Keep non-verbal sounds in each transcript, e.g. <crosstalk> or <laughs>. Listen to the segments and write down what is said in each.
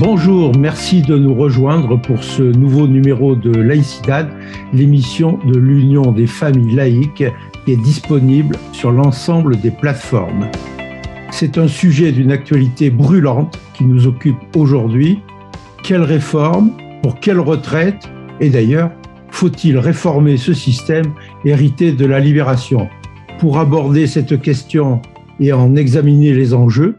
Bonjour, merci de nous rejoindre pour ce nouveau numéro de Laïcidad, l'émission de l'Union des familles laïques qui est disponible sur l'ensemble des plateformes. C'est un sujet d'une actualité brûlante qui nous occupe aujourd'hui. Quelle réforme Pour quelle retraite Et d'ailleurs, faut-il réformer ce système hérité de la libération? Pour aborder cette question et en examiner les enjeux,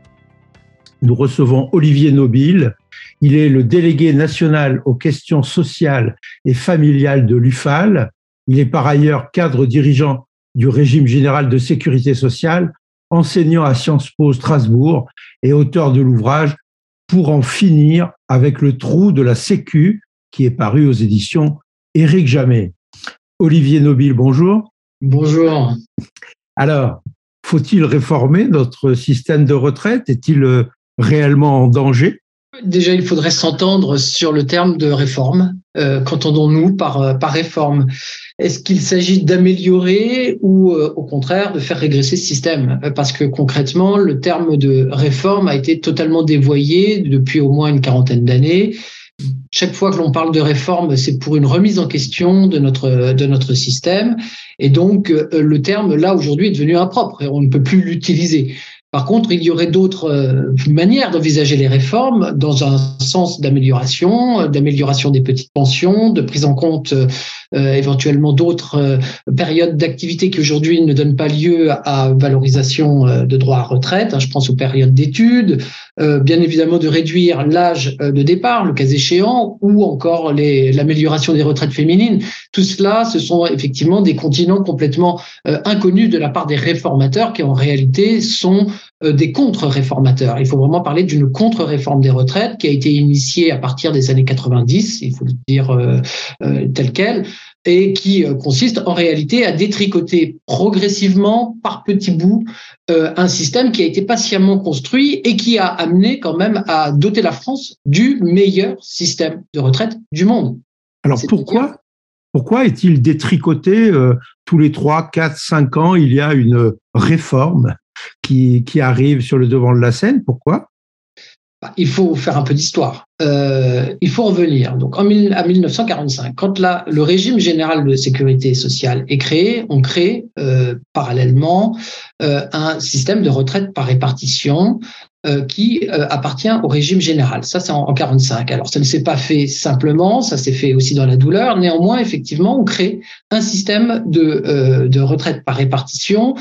nous recevons Olivier Nobile, il est le délégué national aux questions sociales et familiales de l'UFAL. Il est par ailleurs cadre dirigeant du régime général de sécurité sociale, enseignant à Sciences Po Strasbourg et auteur de l'ouvrage Pour en finir avec le trou de la Sécu, qui est paru aux éditions Éric Jamet. Olivier Nobile, bonjour. Bonjour. Alors, faut-il réformer notre système de retraite? Est-il réellement en danger? Déjà, il faudrait s'entendre sur le terme de réforme. Euh, qu'entendons-nous par, euh, par réforme? Est-ce qu'il s'agit d'améliorer ou euh, au contraire de faire régresser ce système? Parce que concrètement, le terme de réforme a été totalement dévoyé depuis au moins une quarantaine d'années. Chaque fois que l'on parle de réforme, c'est pour une remise en question de notre, de notre système. Et donc, le terme, là, aujourd'hui, est devenu impropre on ne peut plus l'utiliser. Par contre, il y aurait d'autres euh, manières d'envisager les réformes dans un sens d'amélioration, d'amélioration des petites pensions, de prise en compte euh, éventuellement d'autres euh, périodes d'activité qui aujourd'hui ne donnent pas lieu à valorisation de droits à retraite. Hein, je pense aux périodes d'études, bien évidemment de réduire l'âge de départ, le cas échéant, ou encore l'amélioration des retraites féminines. Tout cela, ce sont effectivement des continents complètement inconnus de la part des réformateurs qui en réalité sont euh, des contre-réformateurs. Il faut vraiment parler d'une contre-réforme des retraites qui a été initiée à partir des années 90, il faut le dire euh, euh, tel quel, et qui consiste en réalité à détricoter progressivement, par petits bouts, un système qui a été patiemment construit et qui a amené quand même à doter la France du meilleur système de retraite du monde. Alors pourquoi pourquoi est-il détricoté tous les 3, 4, 5 ans Il y a une réforme? Qui, arrive sur le devant de la scène. Pourquoi? Bah, il faut faire un peu d'histoire. Euh, il faut revenir donc en à 1945, quand le régime général de sécurité sociale est créé, on crée euh, parallèlement euh, un système de retraite par répartition euh, qui euh, appartient au régime général. Ça, c'est en, en 45. Alors, ça ne s'est pas fait simplement, ça s'est fait aussi dans la douleur. Néanmoins, effectivement, on crée un système de, euh, de retraite par répartition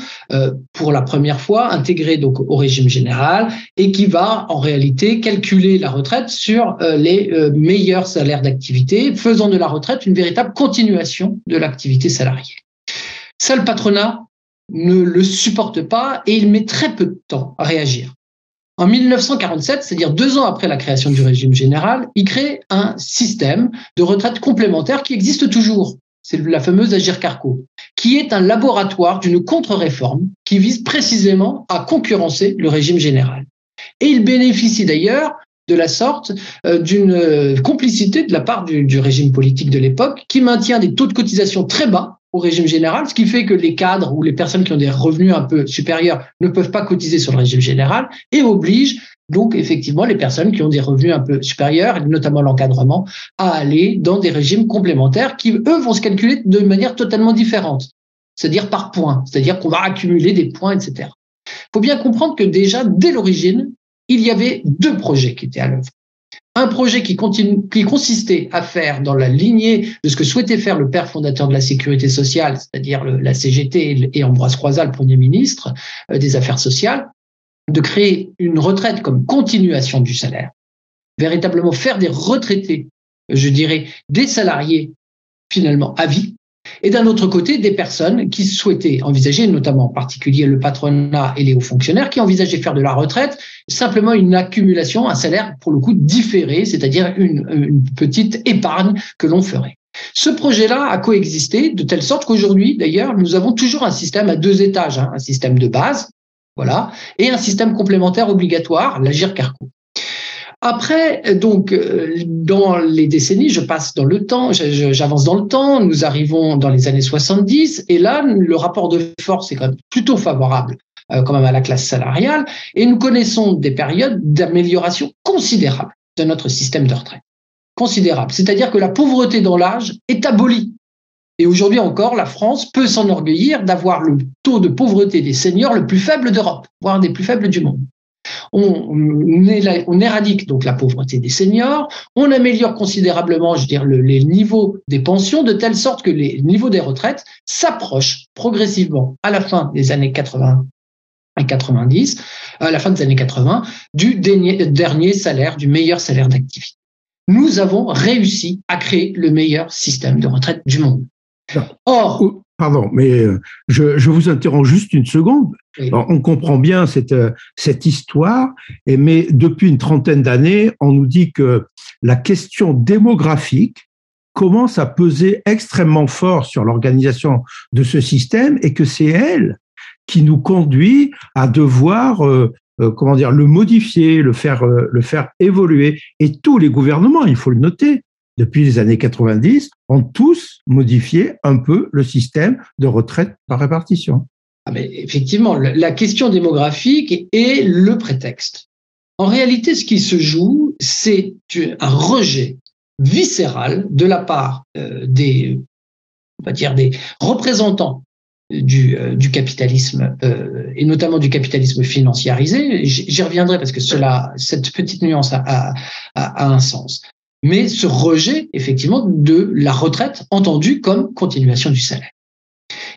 pour la première fois intégré donc au régime général et qui va en réalité calculer la retraite sur les meilleurs salaires d'activité, faisant de la retraite une véritable continuation de l'activité salariée. Ça, le patronat ne le supporte pas et il met très peu de temps à réagir. En 1947, c'est-à-dire deux ans après la création du régime général, il crée un système de retraite complémentaire qui existe toujours. C'est la fameuse Agir Carco, qui est un laboratoire d'une contre-réforme qui vise précisément à concurrencer le régime général. Et il bénéficie d'ailleurs de la sorte euh, d'une euh, complicité de la part du, régime politique de l'époque qui maintient des taux de cotisation très bas au régime général, ce qui fait que les cadres ou les personnes qui ont des revenus un peu supérieurs ne peuvent pas cotiser sur le régime général et oblige donc effectivement les personnes qui ont des revenus un peu supérieurs, notamment l'encadrement, à aller dans des régimes complémentaires qui, eux, vont se calculer de manière totalement différente, c'est-à-dire par points, c'est-à-dire qu'on va accumuler des points, etc. Il faut bien comprendre que déjà, dès l'origine, il y avait deux projets qui étaient à l'œuvre. Un projet qui, consistait à faire dans la lignée de ce que souhaitait faire le père fondateur de la sécurité sociale, c'est-à-dire la CGT et Ambroise Croizat, le Premier ministre euh, des Affaires sociales, de créer une retraite comme continuation du salaire, véritablement faire des retraités, je dirais, des salariés finalement à vie, et d'un autre côté, des personnes qui souhaitaient envisager, notamment en particulier le patronat et les hauts fonctionnaires, qui envisageaient faire de la retraite simplement une accumulation, un salaire pour le coup différé, c'est-à-dire une, petite épargne que l'on ferait. Ce projet-là a coexisté de telle sorte qu'aujourd'hui, d'ailleurs, nous avons toujours un système à deux étages, hein, un système de base, voilà, et un système complémentaire obligatoire, l'Agir Carco. Après, donc, euh, dans les décennies, je passe dans le temps, j'avance dans le temps, nous arrivons dans les années 70, et là, le rapport de force est quand même plutôt favorable euh, quand même à la classe salariale, et nous connaissons des périodes d'amélioration considérable de notre système de retraite. Considérable. C'est-à-dire que la pauvreté dans l'âge est abolie. Et aujourd'hui encore, la France peut s'enorgueillir d'avoir le taux de pauvreté des seniors le plus faible d'Europe, voire des plus faibles du monde. On, on, éradique donc la pauvreté des seniors, on améliore considérablement, je veux dire, les niveaux des pensions de telle sorte que les niveaux des retraites s'approchent progressivement à la fin des années 80 et 90, à la fin des années 80, du dernier salaire, du meilleur salaire d'activité. Nous avons réussi à créer le meilleur système de retraite du monde. Or, Pardon, mais euh, je, vous interromps juste une seconde. on comprend bien cette, euh, cette histoire, mais depuis une trentaine d'années, on nous dit que la question démographique commence à peser extrêmement fort sur l'organisation de ce système et que c'est elle qui nous conduit à devoir euh, comment dire le modifier, le faire le faire évoluer. Et tous les gouvernements, il faut le noter, depuis les années 90, ont tous modifié un peu le système de retraite par répartition. Ah effectivement, la question démographique est le prétexte. En réalité, ce qui se joue, c'est un rejet viscéral de la part euh, des, on va dire, des représentants du, euh, capitalisme euh, et notamment du capitalisme financiarisé. J'y reviendrai parce que cela, cette petite nuance a un sens mais ce rejet, effectivement, de la retraite entendue comme continuation du salaire.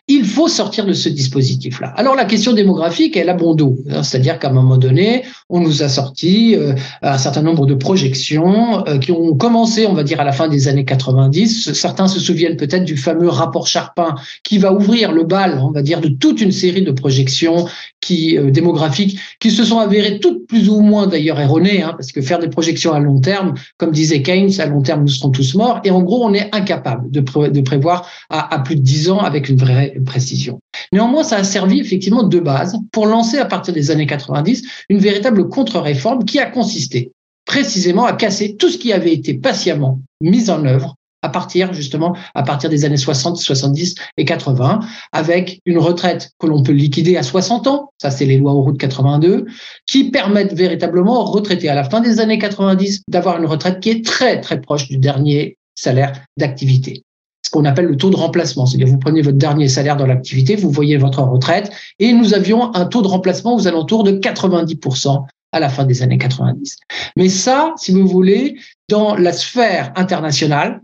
Il faut sortir de ce dispositif-là. Alors la question démographique, elle a bon dos, hein, c'est-à-dire qu'à un moment donné, on nous a sorti euh, un certain nombre de projections euh, qui ont commencé, on va dire, à la fin des années 90. Certains se souviennent peut-être du fameux rapport Charpin qui va ouvrir le bal, on va dire, de toute une série de projections qui euh, démographiques qui se sont avérées toutes plus ou moins d'ailleurs erronées, hein, parce que faire des projections à long terme, comme disait Keynes, à long terme nous serons tous morts, et en gros on est incapable de, prévoir à, plus de 10 ans avec une vraie précision. Néanmoins, ça a servi effectivement de base pour lancer à partir des années 90 une véritable contre-réforme qui a consisté précisément à casser tout ce qui avait été patiemment mis en œuvre à partir justement à partir des années 60, 70 et 80, avec une retraite que l'on peut liquider à 60 ans, ça c'est les lois au route 82, qui permettent véritablement aux retraités à la fin des années 90 d'avoir une retraite qui est très très proche du dernier salaire d'activité qu'on appelle le taux de remplacement. C'est-à-dire, vous prenez votre dernier salaire dans l'activité, vous voyez votre retraite, et nous avions un taux de remplacement aux alentours de 90% à la fin des années 90. Mais ça, si vous voulez, dans la sphère internationale,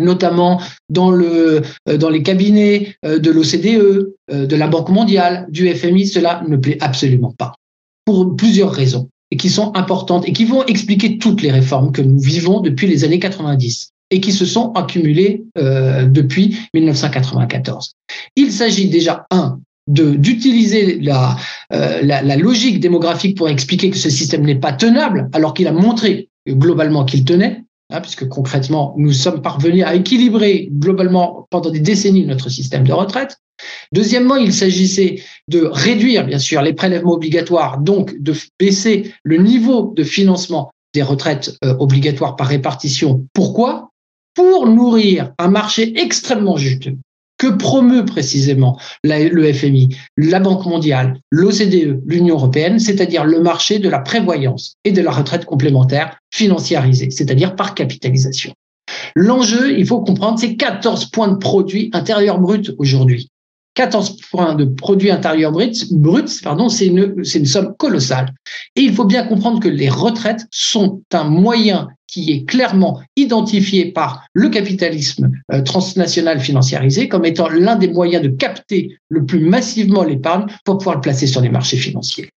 notamment euh, dans les cabinets euh, de l'OCDE, euh, de la Banque mondiale, du FMI, cela ne plaît absolument pas, pour plusieurs raisons, et qui sont importantes, et qui vont expliquer toutes les réformes que nous vivons depuis les années 90 et qui se sont accumulés euh, depuis 1994. Il s'agit déjà, un, d'utiliser la, logique démographique pour expliquer que ce système n'est pas tenable, alors qu'il a montré globalement qu'il tenait, hein, puisque concrètement, nous sommes parvenus à équilibrer globalement pendant des décennies notre système de retraite. Deuxièmement, il s'agissait de réduire, bien sûr, les prélèvements obligatoires, donc de baisser le niveau de financement des retraites euh, obligatoires par répartition. Pourquoi? Pour nourrir un marché extrêmement juteux que promeut précisément le FMI, la Banque mondiale, l'OCDE, l'Union européenne, c'est-à-dire le marché de la prévoyance et de la retraite complémentaire financiarisée, c'est-à-dire par capitalisation. L'enjeu, il faut comprendre, c'est 14 points de produit intérieur brut aujourd'hui. 14 points de produit intérieur brut, brut pardon, c'est une, une somme colossale. Et il faut bien comprendre que les retraites sont un moyen qui est clairement identifié par le capitalisme euh, transnational financiarisé comme étant l'un des moyens de capter le plus massivement l'épargne pour pouvoir le placer sur les marchés financiers.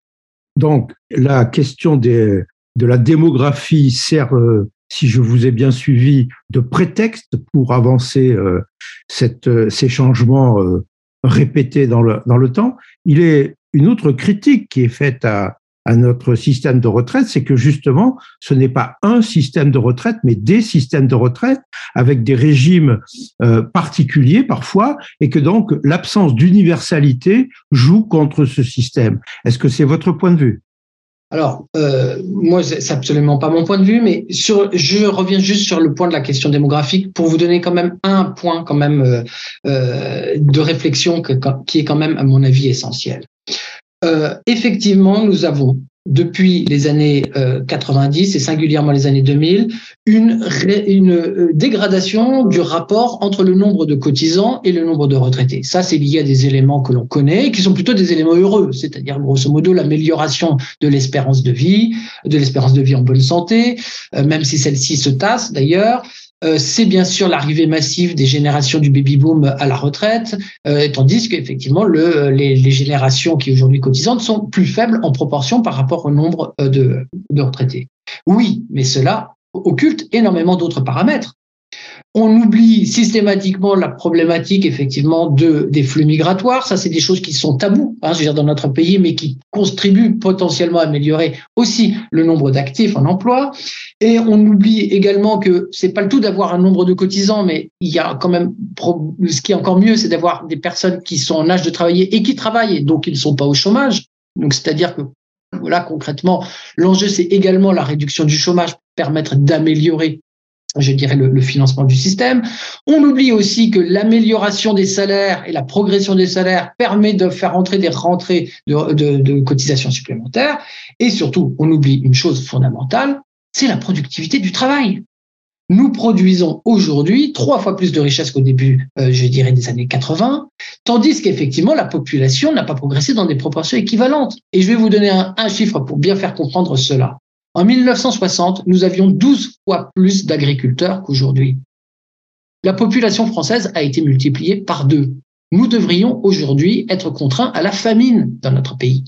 Donc, la question de la démographie sert, euh, si je vous ai bien suivi, de prétexte pour avancer euh, ces changements répétés dans le, dans le temps. Il est une autre critique qui est faite à, à notre système de retraite, c'est que justement, ce n'est pas un système de retraite, mais des systèmes de retraite avec des régimes euh, particuliers parfois, et que donc l'absence d'universalité joue contre ce système. Est-ce que c'est votre point de vue? Alors, euh, moi, c'est absolument pas mon point de vue, mais sur, je reviens juste sur le point de la question démographique pour vous donner quand même un point quand même euh, euh de réflexion que, qui est quand même, à mon avis, essentiel. Euh, effectivement, nous avons depuis les années 90 et singulièrement les années 2000, une, une dégradation du rapport entre le nombre de cotisants et le nombre de retraités. Ça, c'est lié à des éléments que l'on connaît, qui sont plutôt des éléments heureux, c'est-à-dire grosso modo l'amélioration de l'espérance de vie, de l'espérance de vie en bonne santé, même si celle-ci se tasse d'ailleurs, euh, c'est bien sûr l'arrivée massive des générations du baby boom à la retraite, euh, tandis qu'effectivement le, les, les, générations qui aujourd'hui cotisantes sont plus faibles en proportion par rapport au nombre euh, de, de retraités. Oui, mais cela occulte énormément d'autres paramètres. On oublie systématiquement la problématique effectivement de des flux migratoires. Ça, c'est des choses qui sont tabous, hein, je veux dire, dans notre pays, mais qui contribuent potentiellement à améliorer aussi le nombre d'actifs en emploi. Et on oublie également que c'est pas le tout d'avoir un nombre de cotisants, mais il y a quand même ce qui est encore mieux, c'est d'avoir des personnes qui sont en âge de travailler et qui travaillent, et donc ils ne sont pas au chômage. Donc c'est-à-dire que voilà concrètement, l'enjeu c'est également la réduction du chômage, permettre d'améliorer je dirais, le, financement du système. On oublie aussi que l'amélioration des salaires et la progression des salaires permet de faire entrer des rentrées de, cotisations supplémentaires. Et surtout, on oublie une chose fondamentale, c'est la productivité du travail. Nous produisons aujourd'hui trois fois plus de richesses qu'au début, euh, je dirais, des années 80, tandis qu'effectivement, la population n'a pas progressé dans des proportions équivalentes. Et je vais vous donner un chiffre pour bien faire comprendre cela. En 1960, nous avions 12 fois plus d'agriculteurs qu'aujourd'hui. La population française a été multipliée par deux. Nous devrions aujourd'hui être contraints à la famine dans notre pays.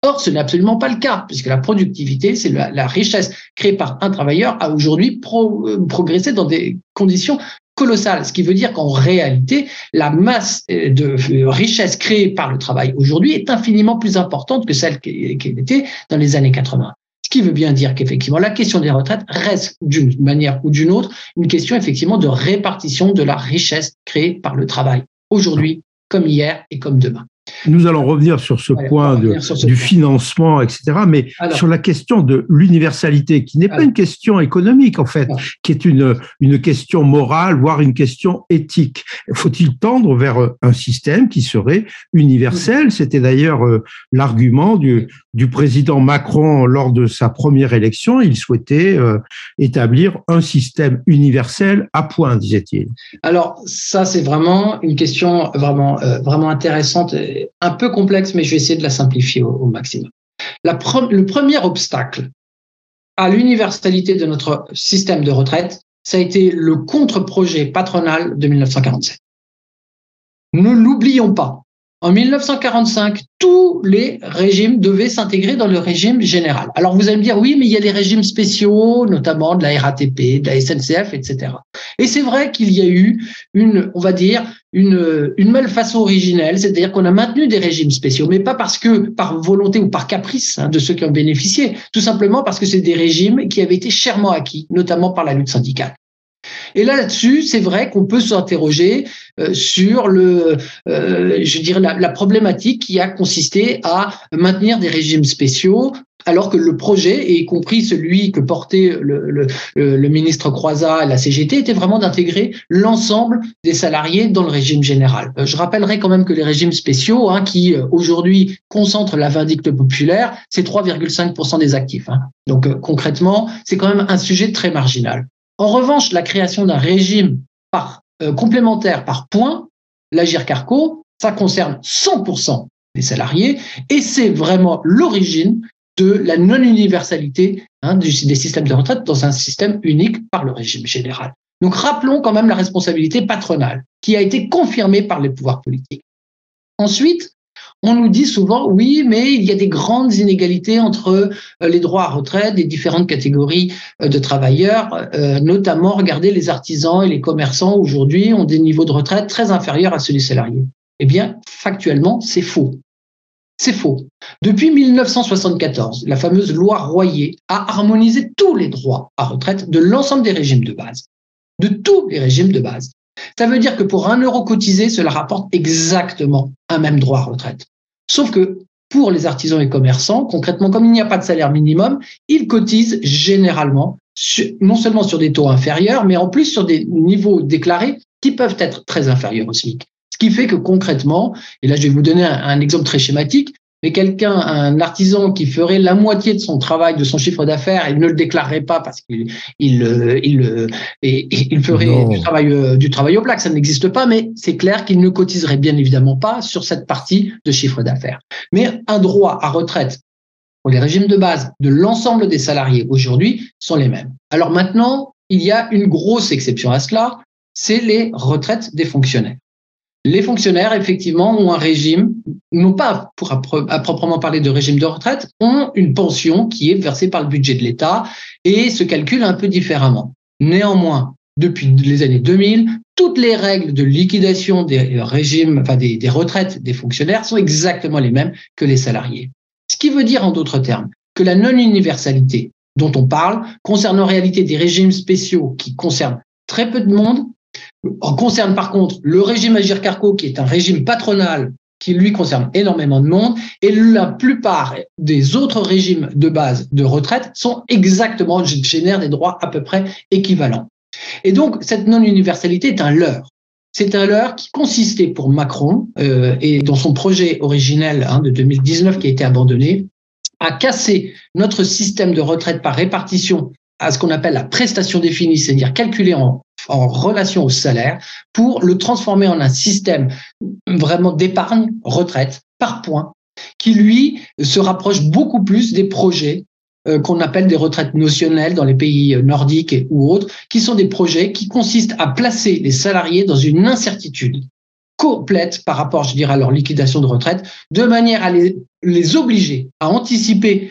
Or, ce n'est absolument pas le cas, puisque la productivité, c'est la, richesse créée par un travailleur, a aujourd'hui euh, progressé dans des conditions colossales. Ce qui veut dire qu'en réalité, la masse euh, de euh, richesse créée par le travail aujourd'hui est infiniment plus importante que celle qu'elle était dans les années 80 qui veut bien dire qu'effectivement, la question des retraites reste d'une manière ou d'une autre une question effectivement de répartition de la richesse créée par le travail, aujourd'hui comme hier et comme demain. Nous allons revenir sur ce point du financement, etc. Mais sur la question de l'universalité, qui n'est pas une question économique, en fait, qui est une, une question morale, voire une question éthique. Faut-il tendre vers un système qui serait universel? C'était d'ailleurs euh, l'argument du, du président Macron lors de sa première élection. Il souhaitait euh, établir un système universel à point, disait-il. Alors, ça, c'est vraiment une question vraiment, euh, vraiment intéressante un peu complexe, mais je vais essayer de la simplifier au, maximum. le premier obstacle à l'universalité de notre système de retraite, ça a été le contre-projet patronal de 1947. Ne l'oublions pas. En 1945, tous les régimes devaient s'intégrer dans le régime général. Alors vous allez me dire, oui, mais il y a des régimes spéciaux, notamment de la RATP, de la SNCF, etc. Et c'est vrai qu'il y a eu une, on va dire, une, une malfaçon originelle, c'est-à-dire qu'on a maintenu des régimes spéciaux, mais pas parce que par volonté ou par caprice hein, de ceux qui ont bénéficié, tout simplement parce que c'est des régimes qui avaient été chèrement acquis, notamment par la lutte syndicale. Et là, là-dessus, c'est vrai qu'on peut s'interroger euh, sur le, euh, je dirais, la, problématique qui a consisté à maintenir des régimes spéciaux alors que le projet, y compris celui que portait le, ministre Croizat et la CGT, était vraiment d'intégrer l'ensemble des salariés dans le régime général. Euh, je rappellerai quand même que les régimes spéciaux, hein, qui aujourd'hui concentrent la vindicte populaire, c'est 3,5% des actifs. Hein. Donc concrètement, c'est quand même un sujet très marginal. En revanche, la création d'un régime euh, complémentaire par points, l'Agir Carco, ça concerne 100% des salariés et c'est vraiment l'origine de la non-universalité hein, des systèmes de retraite dans un système unique par le régime général. Donc rappelons quand même la responsabilité patronale qui a été confirmée par les pouvoirs politiques. Ensuite, on nous dit souvent, oui, mais il y a des grandes inégalités entre euh, les droits à retraite des différentes catégories euh, de travailleurs, euh, notamment, regardez, les artisans et les commerçants aujourd'hui ont des niveaux de retraite très inférieurs à ceux des salariés. Eh bien, factuellement, c'est faux. C'est faux. Depuis 1974, la fameuse loi Royer a harmonisé tous les droits à retraite de l'ensemble des régimes de base. De tous les régimes de base. Ça veut dire que pour un euro cotisé, cela rapporte exactement un même droit à retraite. Sauf que pour les artisans et commerçants, concrètement, comme il n'y a pas de salaire minimum, ils cotisent généralement non seulement sur des taux inférieurs, mais en plus sur des niveaux déclarés qui peuvent être très inférieurs au SMIC. Ce qui fait que concrètement, et là je vais vous donner un, exemple très schématique, mais quelqu'un, un artisan qui ferait la moitié de son travail, de son chiffre d'affaires, il ne le déclarerait pas parce qu'il il, il, il, ferait du travail, du travail au black, ça n'existe pas, mais c'est clair qu'il ne cotiserait bien évidemment pas sur cette partie de chiffre d'affaires. Mais un droit à retraite pour les régimes de base de l'ensemble des salariés aujourd'hui sont les mêmes. Alors maintenant, il y a une grosse exception à cela, c'est les retraites des fonctionnaires. Les fonctionnaires, effectivement, ont un régime, non pas pour à proprement parler de régime de retraite, ont une pension qui est versée par le budget de l'État et se calcule un peu différemment. Néanmoins, depuis les années 2000, toutes les règles de liquidation des régimes, enfin des retraites des fonctionnaires sont exactement les mêmes que les salariés. Ce qui veut dire en d'autres termes que la non-universalité dont on parle concerne en réalité des régimes spéciaux qui concernent très peu de monde, concerne par contre le régime Agir Carco qui est un régime patronal qui lui concerne énormément de monde, et la plupart des autres régimes de base de retraite sont exactement, génèrent des droits à peu près équivalents. Et donc, cette non-universalité est un leurre. C'est un leurre qui consistait pour Macron, euh, et dans son projet originel hein, de 2019 qui a été abandonné, à casser notre système de retraite par répartition à ce qu'on appelle la prestation définie, c'est-à-dire calculée en, relation au salaire, pour le transformer en un système vraiment d'épargne retraite par point, qui lui se rapproche beaucoup plus des projets euh, qu'on appelle des retraites notionnelles dans les pays euh, nordiques ou autres, qui sont des projets qui consistent à placer les salariés dans une incertitude complète par rapport, je dirais, à leur liquidation de retraite, de manière à les obliger à anticiper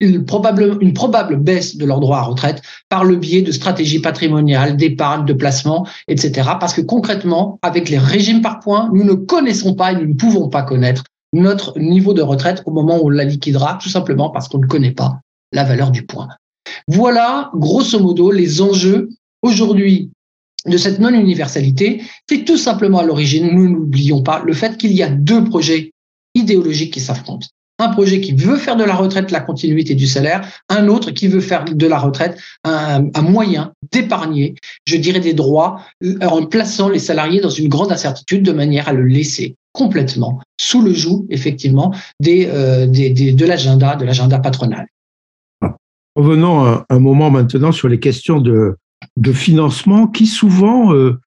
une probable, une probable baisse de leur droit à retraite par le biais de stratégies patrimoniales, d'épargne, de placement, etc. Parce que concrètement, avec les régimes par points, nous ne connaissons pas et nous ne pouvons pas connaître notre niveau de retraite au moment où on la liquidera, tout simplement parce qu'on ne connaît pas la valeur du point. Voilà, grosso modo, les enjeux aujourd'hui de cette non-universalité. C'est tout simplement à l'origine, nous n'oublions pas, le fait qu'il y a deux projets idéologiques qui s'affrontent. Un projet qui veut faire de la retraite la continuité du salaire, un autre qui veut faire de la retraite un, moyen d'épargner, je dirais, des droits euh, en plaçant les salariés dans une grande incertitude de manière à le laisser complètement sous le joug, effectivement, euh, de l'agenda, patronal. Revenons un, moment maintenant sur les questions de, financement qui souvent, euh,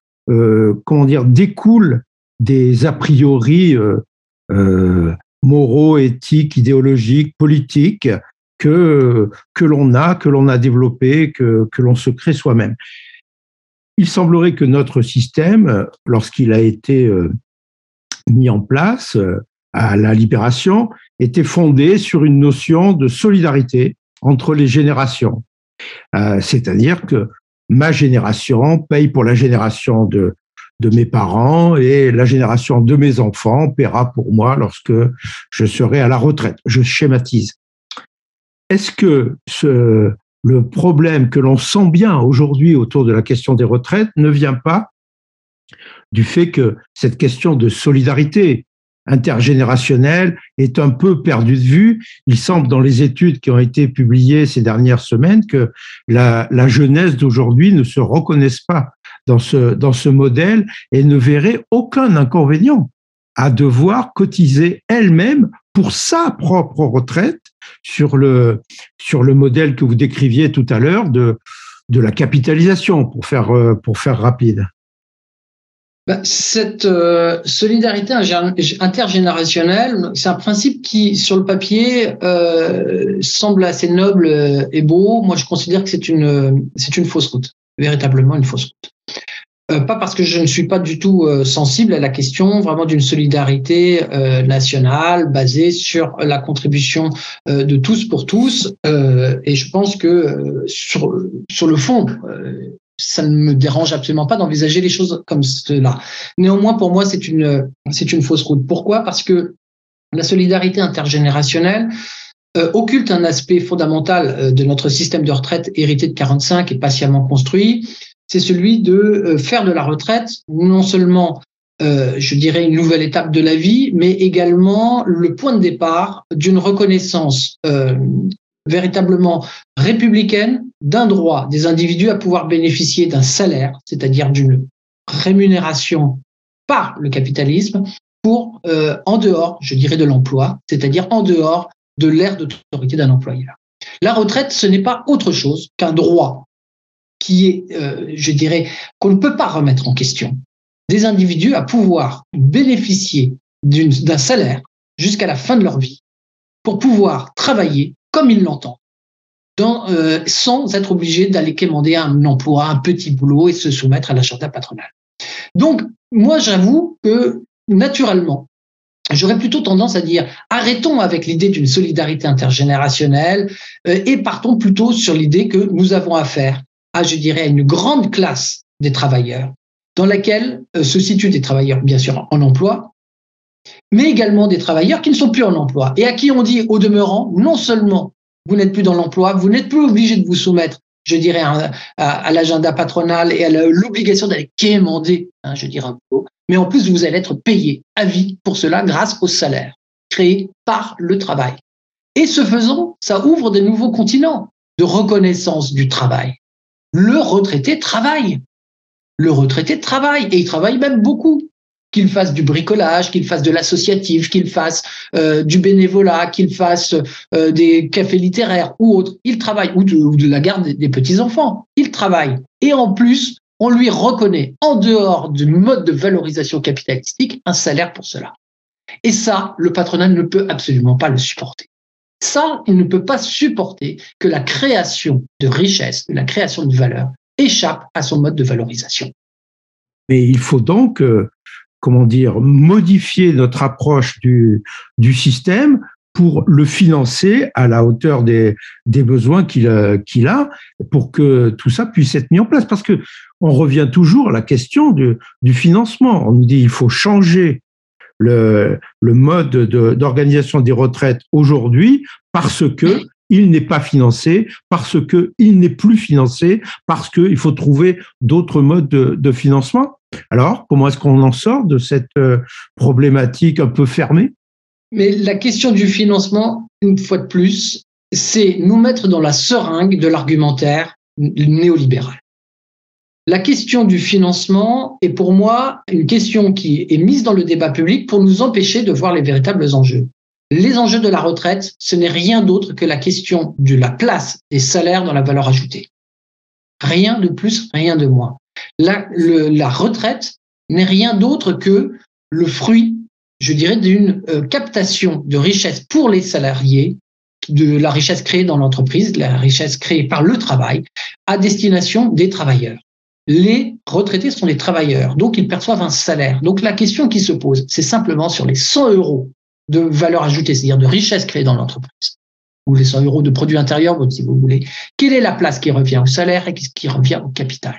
comment dire, découlent des a priori moraux, éthiques, idéologiques, politiques que, que l'on a, que l'on a développé, que, que l'on se crée soi-même. Il semblerait que notre système, lorsqu'il a été euh, mis en place à la libération, était fondé sur une notion de solidarité entre les générations. Euh, C'est-à-dire que ma génération paye pour la génération de, de mes parents et la génération de mes enfants paiera pour moi lorsque je serai à la retraite. Je schématise. Est-ce que le problème que l'on sent bien aujourd'hui autour de la question des retraites ne vient pas du fait que cette question de solidarité intergénérationnelle est un peu perdue de vue? Il semble dans les études qui ont été publiées ces dernières semaines que la, la jeunesse d'aujourd'hui ne se reconnaisse pas dans ce, dans ce modèle et ne verrait aucun inconvénient à devoir cotiser elle-même pour sa propre retraite sur le, sur le modèle que vous décriviez tout à l'heure de, de la capitalisation, pour faire, pour faire rapide. Bah, cette euh, solidarité intergénérationnelle, c'est un principe qui, sur le papier, euh, semble assez noble et beau. Moi, je considère que c'est une, c'est une fausse route, véritablement une fausse route. Euh, pas parce que je ne suis pas du tout euh, sensible à la question vraiment d'une solidarité euh, nationale basée sur la contribution de tous pour tous. et je pense que sur, sur le fond, ça ne me dérange absolument pas d'envisager les choses comme cela. Néanmoins, pour moi, c'est une, c'est une fausse route. Pourquoi? Parce que la solidarité intergénérationnelle euh, occulte un aspect fondamental de notre système de retraite hérité de 45 et patiemment construit, c'est celui de euh, faire de la retraite non seulement, euh, je dirais, une nouvelle étape de la vie, mais également le point de départ d'une reconnaissance euh, véritablement républicaine d'un droit des individus à pouvoir bénéficier d'un salaire, c'est-à-dire d'une rémunération par le capitalisme, pour euh, en dehors, je dirais, de l'emploi, c'est-à-dire en dehors de l'ère d'autorité d'un employeur. La retraite, ce n'est pas autre chose qu'un droit qui est, euh, je dirais, qu'on ne peut pas remettre en question. Des individus à pouvoir bénéficier d'un salaire jusqu'à la fin de leur vie pour pouvoir travailler comme ils l'entendent, euh, sans être obligés d'aller quémander un emploi, un petit boulot et se soumettre à l'agenda patronal. Donc, moi, j'avoue que naturellement, J'aurais plutôt tendance à dire arrêtons avec l'idée d'une solidarité intergénérationnelle euh, et partons plutôt sur l'idée que nous avons affaire à, je dirais, à une grande classe des travailleurs dans laquelle euh, se situent des travailleurs, bien sûr, en emploi, mais également des travailleurs qui ne sont plus en emploi et à qui on dit, au demeurant, non seulement vous n'êtes plus dans l'emploi, vous n'êtes plus obligé de vous soumettre, je dirais, à, l'agenda patronal et à l'obligation d'aller quémander, hein, je dirais un peu, mais en plus, vous allez être payé à vie pour cela grâce au salaire créé par le travail. Et ce faisant, ça ouvre des nouveaux continents de reconnaissance du travail. Le retraité travaille. Le retraité travaille et il travaille même beaucoup qu'il fasse du bricolage, qu'il fasse de l'associatif, qu'il fasse euh, du bénévolat, qu'il fasse euh, des cafés littéraires ou autre. Il travaille, ou de, la garde des, petits-enfants. Il travaille. Et en plus, on lui reconnaît, en dehors du mode de valorisation capitalistique, un salaire pour cela. Et ça, le patronat ne peut absolument pas le supporter. Ça, il ne peut pas supporter que la création de richesse, la création de valeur échappe à son mode de valorisation. Mais il faut donc euh, comment dire, modifier notre approche du, système pour le financer à la hauteur des, besoins qu'il qu'il a, pour que tout ça puisse être mis en place. Parce que on revient toujours à la question du, financement. On nous dit il faut changer le, mode d'organisation des retraites aujourd'hui parce que il n'est pas financé, parce que il n'est plus financé, parce qu'il faut trouver d'autres modes de, de financement. Alors, comment est-ce qu'on en sort de cette euh, problématique un peu fermée? Mais la question du financement, une fois de plus, c'est nous mettre dans la seringue de l'argumentaire néolibéral. La question du financement est pour moi une question qui est mise dans le débat public pour nous empêcher de voir les véritables enjeux. Les enjeux de la retraite, ce n'est rien d'autre que la question de la place des salaires dans la valeur ajoutée. Rien de plus, rien de moins. La, retraite n'est rien d'autre que le fruit, je dirais, d'une euh, captation de richesse pour les salariés, de la richesse créée dans l'entreprise, la richesse créée par le travail, à destination des travailleurs. Les retraités sont des travailleurs, donc ils perçoivent un salaire. Donc la question qui se pose, c'est simplement sur les 100 euros de valeur ajoutée, c'est-à-dire de richesse créée dans l'entreprise, ou les 100 euros de produit intérieur si vous voulez. Quelle est la place qui revient au salaire et qui revient au capital?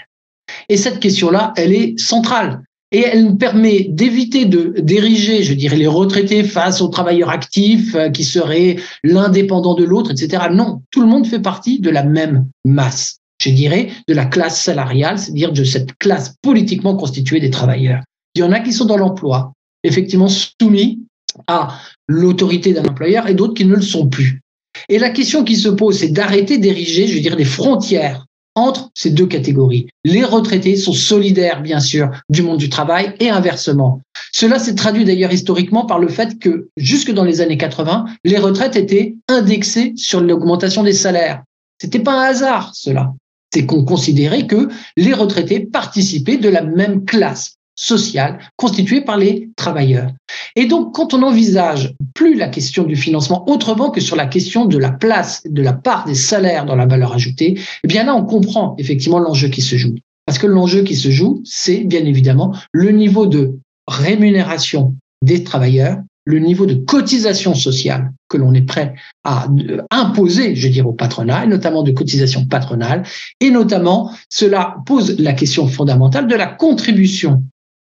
Et cette question-là, elle est centrale. Et elle permet d'éviter de d'ériger, je dirais, les retraités face aux travailleurs actifs euh, qui seraient l'indépendant de l'autre, etc. Non, tout le monde fait partie de la même masse, je dirais, de la classe salariale, c'est-à-dire de cette classe politiquement constituée des travailleurs. Il y en a qui sont dans l'emploi, effectivement soumis à l'autorité d'un employeur et d'autres qui ne le sont plus. Et la question qui se pose, c'est d'arrêter d'ériger, je veux dire, des frontières entre ces deux catégories. Les retraités sont solidaires, bien sûr, du monde du travail et inversement. Cela s'est traduit d'ailleurs historiquement par le fait que jusque dans les années 80, les retraites étaient indexées sur l'augmentation des salaires. C'était pas un hasard, cela. C'est qu'on considérait que les retraités participaient de la même classe sociale constituée par les travailleurs. Et donc, quand on envisage plus la question du financement autrement que sur la question de la place, de la part des salaires dans la valeur ajoutée, eh bien là, on comprend effectivement l'enjeu qui se joue. Parce que l'enjeu qui se joue, c'est bien évidemment le niveau de rémunération des travailleurs, le niveau de cotisation sociale que l'on est prêt à imposer, je dirais, au patronat, et notamment de cotisation patronale, et notamment cela pose la question fondamentale de la contribution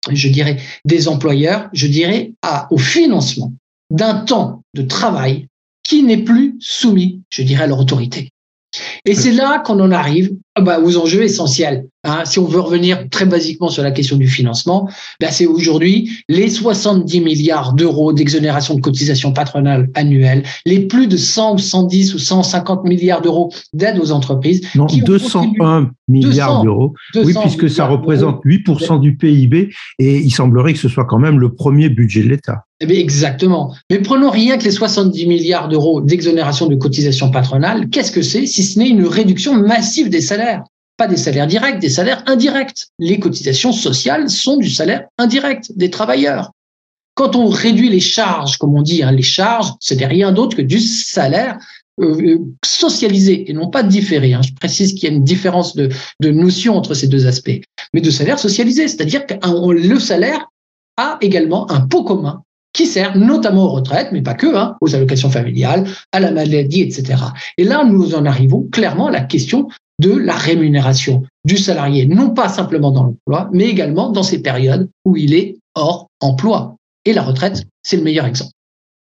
je dirais, des employeurs, je dirais, à, au financement d'un temps de travail qui n'est plus soumis, je dirais, à leur autorité. Et c'est là qu'on en arrive bah, aux enjeux essentiels. Hein. Si on veut revenir très basiquement sur la question du financement, bah, c'est aujourd'hui les 70 milliards d'euros d'exonération de cotisations patronales annuelles, les plus de 100 110 ou 150 milliards d'euros d'aide aux entreprises. Non, 201 milliards d'euros. Oui, puisque ça représente 8% du PIB et il semblerait que ce soit quand même le premier budget de l'État. Eh exactement. Mais prenons rien que les 70 milliards d'euros d'exonération de cotisations patronales. Qu'est-ce que c'est si ce n'est une réduction massive des salaires Pas des salaires directs, des salaires indirects. Les cotisations sociales sont du salaire indirect des travailleurs. Quand on réduit les charges, comme on dit, hein, les charges, ce n'est rien d'autre que du salaire euh, euh, socialisé et non pas différé. Hein. Je précise qu'il y a une différence de, notion entre ces deux aspects, mais de salaire socialisé, c'est-à-dire que le salaire a également un pot commun qui sert notamment aux retraites, mais pas que, hein, aux allocations familiales, à la maladie, etc. Et là, nous en arrivons clairement à la question de la rémunération du salarié, non pas simplement dans l'emploi, mais également dans ces périodes où il est hors emploi. Et la retraite, c'est le meilleur exemple.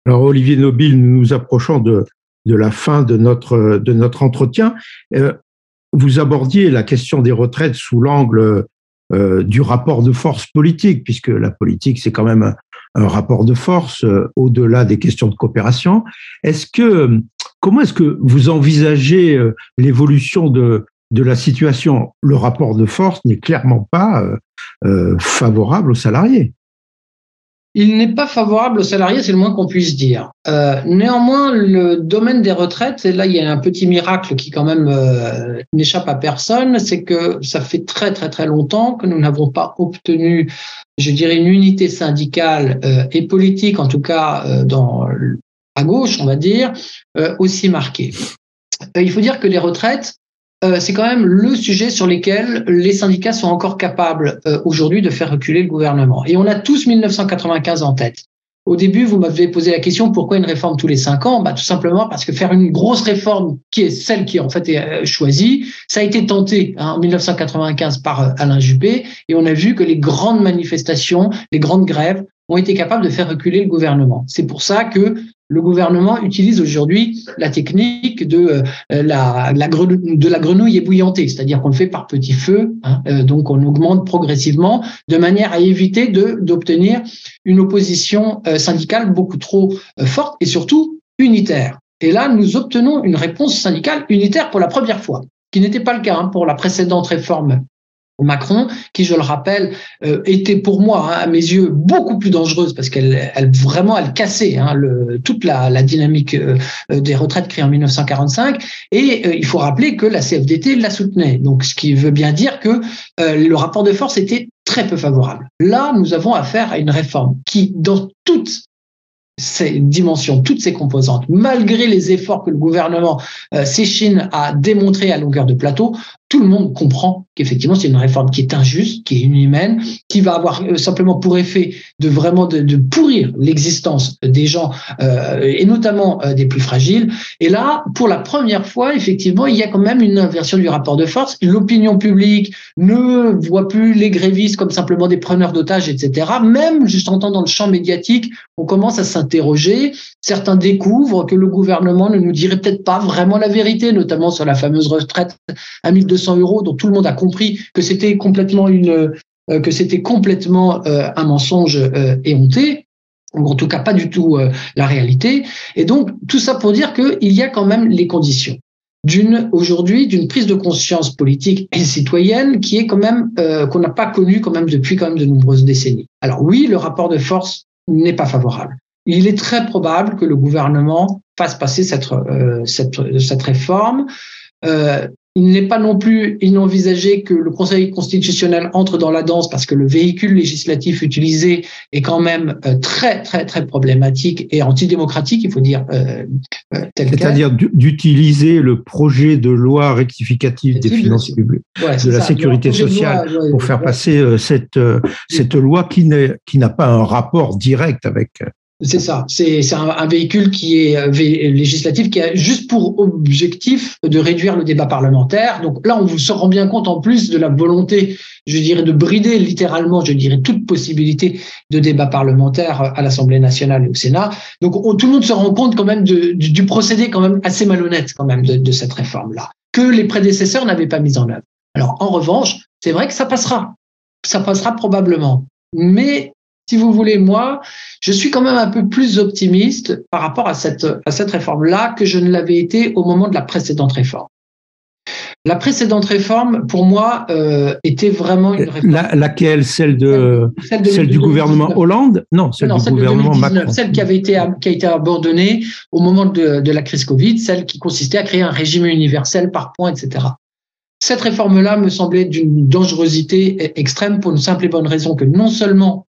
Alors, Olivier Nobile, nous nous approchons de, la fin de notre, entretien. Euh, vous abordiez la question des retraites sous l'angle euh, du rapport de force politique, puisque la politique, c'est quand même rapport de force euh, au-delà des questions de coopération. Est-ce que comment est-ce que vous envisagez euh, l'évolution de de la situation? Le rapport de force n'est clairement pas euh, favorable aux salariés. Il n'est pas favorable aux salariés, c'est le moins qu'on puisse dire. Euh, néanmoins, le domaine des retraites, et là il y a un petit miracle qui quand même euh, n'échappe à personne, c'est que ça fait très très très longtemps que nous n'avons pas obtenu, je dirais, une unité syndicale euh, et politique, en tout cas à gauche, on va dire, aussi marquée. il faut dire que les retraites, euh, c'est quand même le sujet sur lequel les syndicats sont encore capables euh, aujourd'hui de faire reculer le gouvernement. Et on a tous 1995 en tête. Au début, vous m'avez posé la question pourquoi une réforme tous les cinq ans? Bah, Tout simplement parce que faire une grosse réforme qui est celle qui en fait est euh, choisie, ça a été tenté hein, en 1995 par Alain Juppé et on a vu que les grandes manifestations, les grandes grèves ont été capables de faire reculer le gouvernement. C'est pour ça que le gouvernement utilise aujourd'hui la technique de euh, la, de la grenouille ébouillantée, c'est-à-dire qu'on le fait par petit feu, hein, euh, donc on augmente progressivement de manière à éviter d'obtenir une opposition euh, syndicale beaucoup trop forte et surtout unitaire. Et là, nous obtenons une réponse syndicale unitaire pour la première fois, qui n'était pas le cas hein, pour la précédente réforme Macron, qui, je le rappelle, euh, était pour moi, hein, à mes yeux, beaucoup plus dangereuse parce qu'elle, elle, vraiment, elle cassait hein, toute la, dynamique euh, euh, des retraites créées en 1945. Et il faut rappeler que la CFDT la soutenait. Donc, ce qui veut bien dire que le rapport de force était très peu favorable. Là, nous avons affaire à une réforme qui, dans toute ces dimensions, toutes ces composantes, malgré les efforts que le gouvernement s'échine à démontrer à longueur de plateau, tout le monde comprend qu'effectivement c'est une réforme qui est injuste, qui est inhumaine, qui va avoir euh, simplement pour effet de vraiment de, pourrir l'existence des gens euh, et notamment euh, des plus fragiles. Et là, pour la première fois, effectivement, il y a quand même une inversion du rapport de force. L'opinion publique ne voit plus les grévistes comme simplement des preneurs d'otages, etc. Même juste en temps dans le champ médiatique, on commence à s'interroger. Certains découvrent que le gouvernement ne nous dirait peut-être pas vraiment la vérité, notamment sur la fameuse retraite à 1200 euros, dont tout le monde a compris que c'était complètement une euh, que c'était complètement euh, un mensonge euh, éhonté ou en tout cas pas du tout la réalité. Et donc tout ça pour dire qu'il y a quand même les conditions d'une aujourd'hui d'une prise de conscience politique et citoyenne qui est quand même qu'on n'a pas connue quand même depuis quand même de nombreuses décennies. Alors oui, le rapport de force n'est pas favorable. Il est très probable que le gouvernement fasse passer cette cette, cette réforme. Il n'est pas non plus inenvisagé que le Conseil constitutionnel entre dans la danse parce que le véhicule législatif utilisé est quand même euh, très très très problématique et antidémocratique, il faut dire euh, euh C'est-à-dire d'utiliser le projet de loi rectificative des finances publiques, de la sécurité sociale, pour faire passer cette cette loi qui qui n'a pas un rapport direct avec c'est ça. C'est un, un, véhicule qui est euh, législatif, qui a juste pour objectif de réduire le débat parlementaire. Donc là, on vous se rend bien compte en plus de la volonté, je dirais, de brider littéralement, je dirais, toute possibilité de débat parlementaire à l'Assemblée nationale et au Sénat. Donc tout le monde se rend compte quand même du, procédé quand même assez malhonnête quand même de, de cette réforme-là. que les prédécesseurs n'avaient pas mis en œuvre. Alors, en revanche, c'est vrai que ça passera. Ça passera probablement. Mais si vous voulez, moi, je suis quand même un peu plus optimiste par rapport à cette, à cette réforme-là que je ne l'avais été au moment de la précédente réforme. La précédente réforme, pour moi, euh, était vraiment une réforme. laquelle? Celle de celle, du gouvernement Hollande? Non, celle du gouvernement Macron. Celle qui avait été qui a été abandonnée au moment de, de la crise Covid, celle qui consistait à créer un régime universel par points, etc. Cette réforme-là me semblait d'une dangerosité extrême pour une simple et bonne raison que non seulement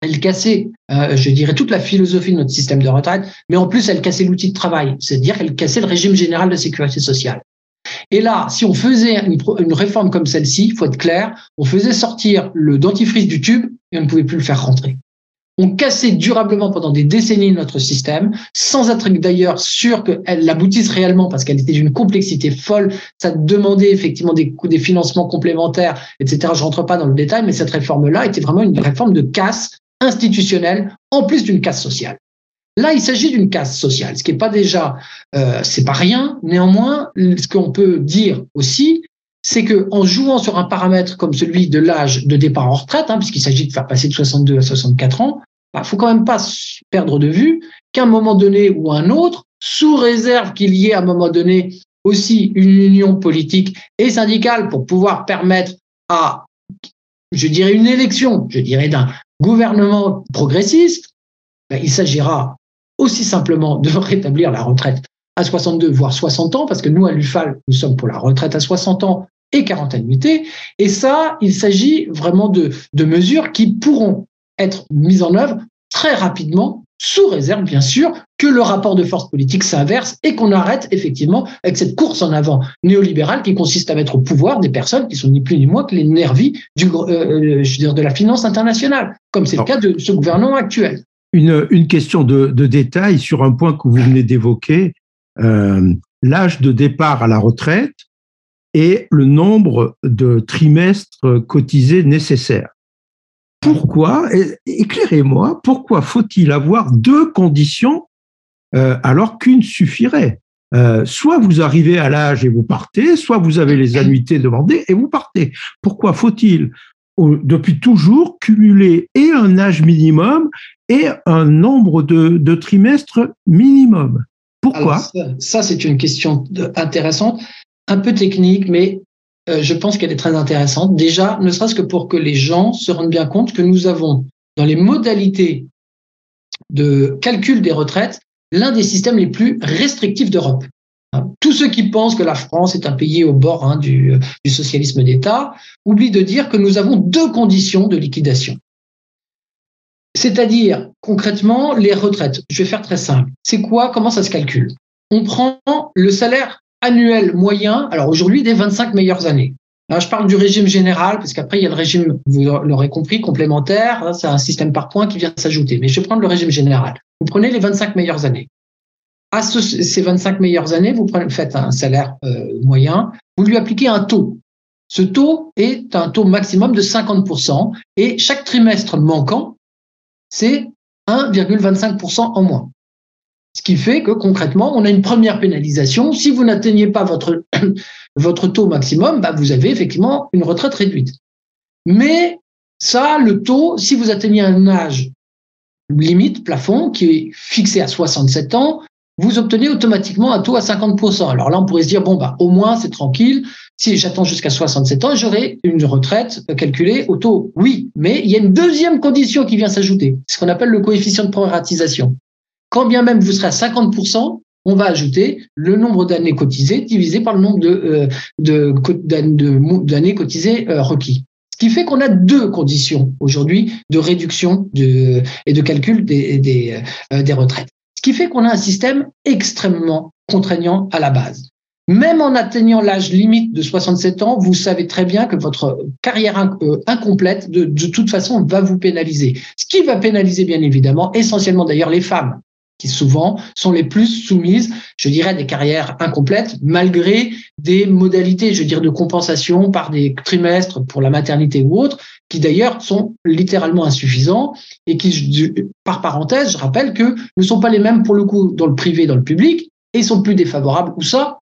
elle cassait, euh, je dirais, toute la philosophie de notre système de retraite, mais en plus, elle cassait l'outil de travail, c'est-à-dire qu'elle cassait le régime général de sécurité sociale. Et là, si on faisait une, réforme comme celle-ci, il faut être clair, on faisait sortir le dentifrice du tube et on ne pouvait plus le faire rentrer. On cassait durablement pendant des décennies notre système, sans être d'ailleurs sûr qu'elle aboutisse réellement, parce qu'elle était d'une complexité folle. Ça demandait effectivement des, des financements complémentaires, etc. Je rentre pas dans le détail, mais cette réforme-là était vraiment une réforme de casse institutionnelle, en plus d'une casse sociale. Là, il s'agit d'une casse sociale, ce qui n'est pas déjà, euh, c'est pas rien. Néanmoins, ce qu'on peut dire aussi, c'est que en jouant sur un paramètre comme celui de l'âge de départ en retraite, hein, puisqu'il s'agit de faire passer de 62 à 64 ans, il bah, faut quand même pas perdre de vue qu'à un moment donné ou un autre, sous réserve qu'il y ait à un moment donné aussi une union politique et syndicale pour pouvoir permettre à, je dirais, une élection, je dirais, d'un gouvernement progressiste, bah, il s'agira aussi simplement de <laughs> rétablir la retraite à 62, voire 60 ans, parce que nous, à l'UFAL, nous sommes pour la retraite à 60 ans et 40 annuités. Et ça, il s'agit vraiment de mesures qui pourront être mises en œuvre très rapidement, sous réserve, bien sûr, que le rapport de force politique s'inverse et qu'on arrête effectivement avec cette course en avant néolibérale qui consiste à mettre au pouvoir des personnes qui sont ni plus ni moins que les nervis du, euh, euh, je veux dire, de la finance internationale, comme c'est le cas de ce gouvernement actuel une, question de, détail sur un point que vous venez d'évoquer, euh, l'âge de départ à la retraite et le nombre de trimestres cotisés nécessaires. Pourquoi, éclairez-moi, pourquoi faut-il avoir deux conditions euh, alors qu'une suffirait euh, Soit vous arrivez à l'âge et vous partez, soit vous avez les annuités demandées et vous partez. Pourquoi faut-il depuis toujours cumuler et un âge minimum et un nombre de, trimestres minimum? Pourquoi? Ça, c'est une question intéressante, un peu technique, mais euh, je pense qu'elle est très intéressante. Déjà, ne serait-ce que pour que les gens se rendent bien compte que nous avons, dans les modalités de calcul des retraites, l'un des systèmes les plus restrictifs d'Europe. Hein, tous ceux qui pensent que la France est un pays au bord hein, du, du, socialisme d'État oublient de dire que nous avons deux conditions de liquidation. C'est-à-dire, concrètement, les retraites. Je vais faire très simple. C'est quoi? Comment ça se calcule? On prend le salaire annuel moyen, alors aujourd'hui, des 25 meilleures années. Je parle du régime général, parce qu'après, il y a le régime, vous l'aurez compris, complémentaire. C'est un système par points qui vient s'ajouter. Mais je vais prendre le régime général. Vous prenez les 25 meilleures années à ces 25 meilleures années, vous faites un salaire euh, moyen, vous lui appliquez un taux. Ce taux est un taux maximum de 50% et chaque trimestre manquant, c'est 1,25% en moins. Ce qui fait que concrètement, on a une première pénalisation. Si vous n'atteignez pas votre, <coughs> votre taux maximum, bah vous avez effectivement une retraite réduite. Mais ça, le taux, si vous atteignez un âge limite, plafond, qui est fixé à 67 ans, vous obtenez automatiquement un taux à 50%. Alors là, on pourrait se dire, bon, bah, au moins, c'est tranquille. Si j'attends jusqu'à 67 ans, j'aurai une retraite calculée au taux. Oui, mais il y a une deuxième condition qui vient s'ajouter, ce qu'on appelle le coefficient de proratisation. Quand bien même vous serez à 50%, on va ajouter le nombre d'années cotisées divisé par le nombre de, euh, d'années cotisées euh, requis. Ce qui fait qu'on a deux conditions aujourd'hui de réduction et de calcul euh, des retraites. Ce qui fait qu'on a un système extrêmement contraignant à la base. Même en atteignant l'âge limite de 67 ans, vous savez très bien que votre carrière euh, incomplète, de, toute façon, va vous pénaliser. Ce qui va pénaliser, bien évidemment, essentiellement d'ailleurs les femmes, qui souvent sont les plus soumises, je dirais, à des carrières incomplètes, malgré des modalités, je dire, de compensation par des trimestres pour la maternité ou autre, qui d'ailleurs sont littéralement insuffisants et qui, par parenthèse, je rappelle que ne sont pas les mêmes pour le coup dans le privé dans le public et sont plus défavorables, ou ça,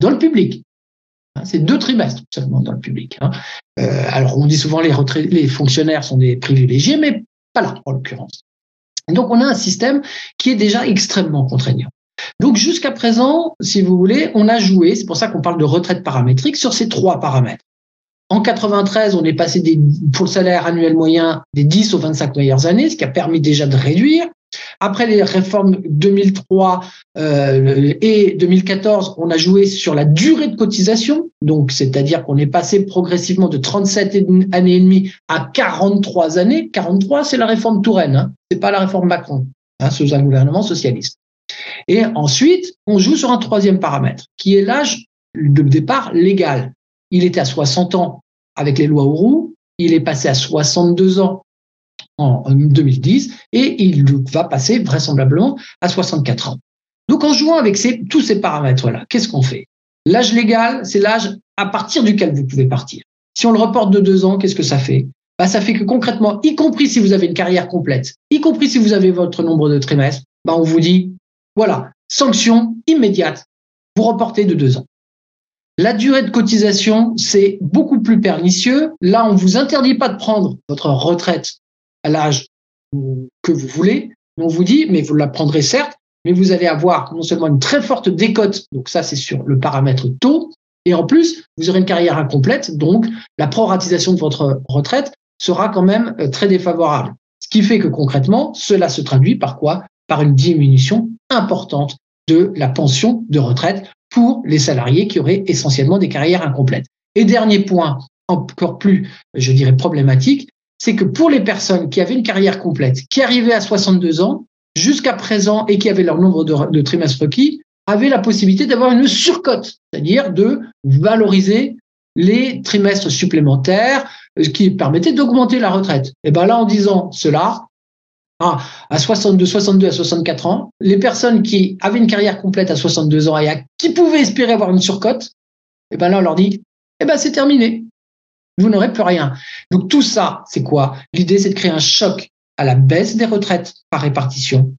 dans le public. Hein, c'est deux trimestres seulement dans le public. Hein. Euh, alors on dit souvent les fonctionnaires sont des privilégiés, mais pas là en l'occurrence. Donc on a un système qui est déjà extrêmement contraignant. Donc jusqu'à présent, si vous voulez, on a joué, c'est pour ça qu'on parle de retraite paramétrique, sur ces trois paramètres. En 93, on est passé des, pour le salaire annuel moyen des 10 aux 25 meilleures années, ce qui a permis déjà de réduire. Après les réformes 2003 euh, et 2014, on a joué sur la durée de cotisation, donc c'est-à-dire qu'on est passé progressivement de 37 années et demie à 43 années. 43, c'est la réforme Touraine, hein, c'est pas la réforme Macron, hein, sous un gouvernement socialiste. Et ensuite, on joue sur un troisième paramètre, qui est l'âge de départ légal. Il était à 60 ans avec les lois Auroux, il est passé à 62 ans en 2010 et il va passer vraisemblablement à 64 ans. Donc en jouant avec tous ces paramètres-là, qu'est-ce qu'on fait? L'âge légal, c'est l'âge à partir duquel vous pouvez partir. Si on le reporte de deux ans, qu'est-ce que ça fait? Bah, Ça fait que concrètement, y compris si vous avez une carrière complète, y compris si vous avez votre nombre de trimestres, bah, on vous dit, voilà, sanction immédiate, vous reportez de deux ans. La durée de cotisation, c'est beaucoup plus pernicieux. Là, on ne vous interdit pas de prendre votre retraite à l'âge que vous voulez. On vous dit, mais vous la prendrez certes, mais vous allez avoir non seulement une très forte décote, donc ça c'est sur le paramètre taux, et en plus, vous aurez une carrière incomplète, donc la proratisation de votre retraite sera quand même euh, très défavorable. Ce qui fait que concrètement, cela se traduit par quoi? Par une diminution importante de la pension de retraite pour les salariés qui auraient essentiellement des carrières incomplètes. Et dernier point, encore plus, je dirais, problématique, c'est que pour les personnes qui avaient une carrière complète, qui arrivaient à 62 ans, jusqu'à présent, et qui avaient leur nombre de, trimestres requis, avaient la possibilité d'avoir une surcote, c'est-à-dire de valoriser les trimestres supplémentaires, ce euh, qui permettait d'augmenter la retraite. Et bien là, en disant cela, ah, à 62, 62 à 64 ans, les personnes qui avaient une carrière complète à 62 ans et qui pouvaient espérer avoir une surcote, et ben là, on leur dit, eh ben, c'est terminé. Vous n'aurez plus rien. Donc, tout ça, c'est quoi? L'idée, c'est de créer un choc à la baisse des retraites par répartition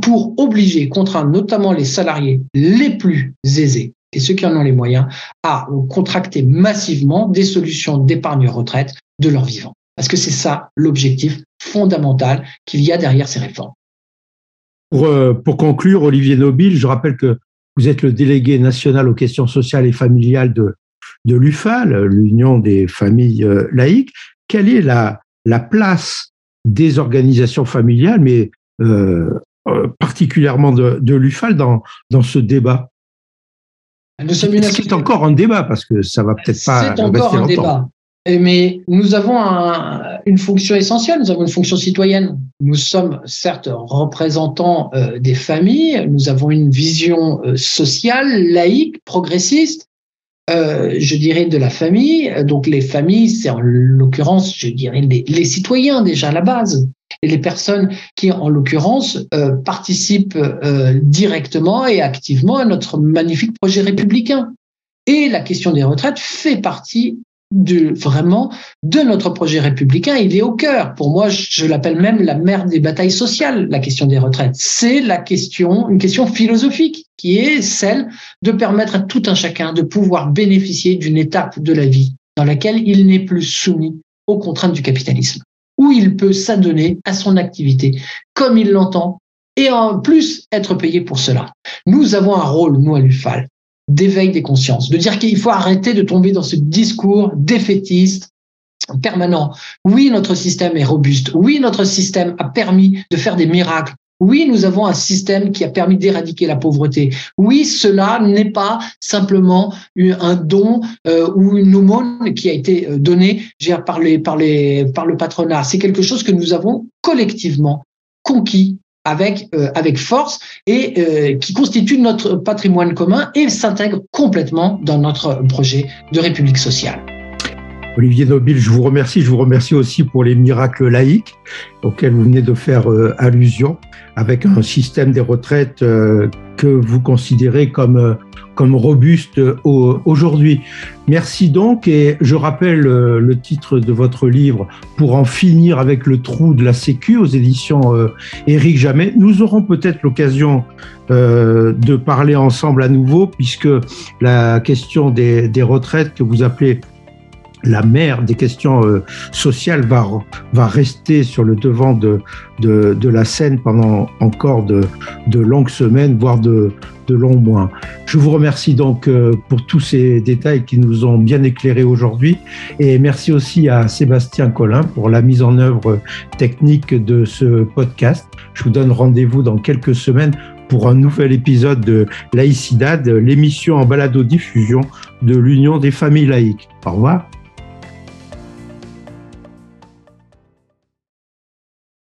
pour obliger, contraindre notamment les salariés les plus aisés et ceux qui en ont les moyens à contracter massivement des solutions d'épargne retraite de leur vivant. Parce que c'est ça l'objectif fondamental qu'il y a derrière ces réformes. Pour, euh, conclure, Olivier Nobile, je rappelle que vous êtes le délégué national aux questions sociales et familiales de, de l'UFAL, l'Union des familles euh, laïques. Quelle est la, la place des organisations familiales, mais euh, particulièrement de, de l'UFAL dans, dans ce débat? Est-ce qu'il est encore un débat? Parce que ça va peut-être pas. C'est encore un débat. Mais nous avons une fonction essentielle, nous avons une fonction citoyenne. Nous sommes certes représentants euh, des familles, nous avons une vision euh, sociale, laïque, progressiste, euh, je dirais de la famille. Donc les familles, c'est en l'occurrence, je dirais les, les, citoyens déjà à la base, et les personnes qui, en l'occurrence, participent directement et activement à notre magnifique projet républicain. Et la question des retraites fait partie de, vraiment de notre projet républicain. Il est au cœur. Pour moi, je, l'appelle même la mère des batailles sociales, la question des retraites. C'est la question, une question philosophique qui est celle de permettre à tout un chacun de pouvoir bénéficier d'une étape de la vie dans laquelle il n'est plus soumis aux contraintes du capitalisme, où il peut s'adonner à son activité comme il l'entend et en plus être payé pour cela. Nous avons un rôle, nous, à l'UFAL, d'éveil des consciences, de dire qu'il faut arrêter de tomber dans ce discours défaitiste permanent. Oui, notre système est robuste. Oui, notre système a permis de faire des miracles. Oui, nous avons un système qui a permis d'éradiquer la pauvreté. Oui, cela n'est pas simplement un don euh, ou une aumône qui a été euh, donnée par, le patronat. C'est quelque chose que nous avons collectivement conquis avec, euh, avec force et euh, qui constitue notre patrimoine commun et s'intègre complètement dans notre projet de République sociale. Olivier Nobile, je vous remercie. Je vous remercie aussi pour les miracles laïques auxquels vous venez de faire euh, allusion, avec un système des retraites euh, que vous considérez comme, euh, comme robuste aujourd'hui. Merci donc, et je rappelle le titre de votre livre, Pour en finir avec le trou de la Sécu, aux éditions Éric Jamet. Nous aurons peut-être l'occasion de parler ensemble à nouveau, puisque la question des, des retraites que vous appelez la mère des questions euh, sociales va, rester sur le devant de, la scène pendant encore de, longues semaines, voire de, de longs mois. Je vous remercie donc euh, pour tous ces détails qui nous ont bien éclairés aujourd'hui et merci aussi à Sébastien Collin pour la mise en œuvre technique de ce podcast. Je vous donne rendez-vous dans quelques semaines pour un nouvel épisode de Laïcidad, l'émission en balado-diffusion de l'Union des familles laïques. Au revoir.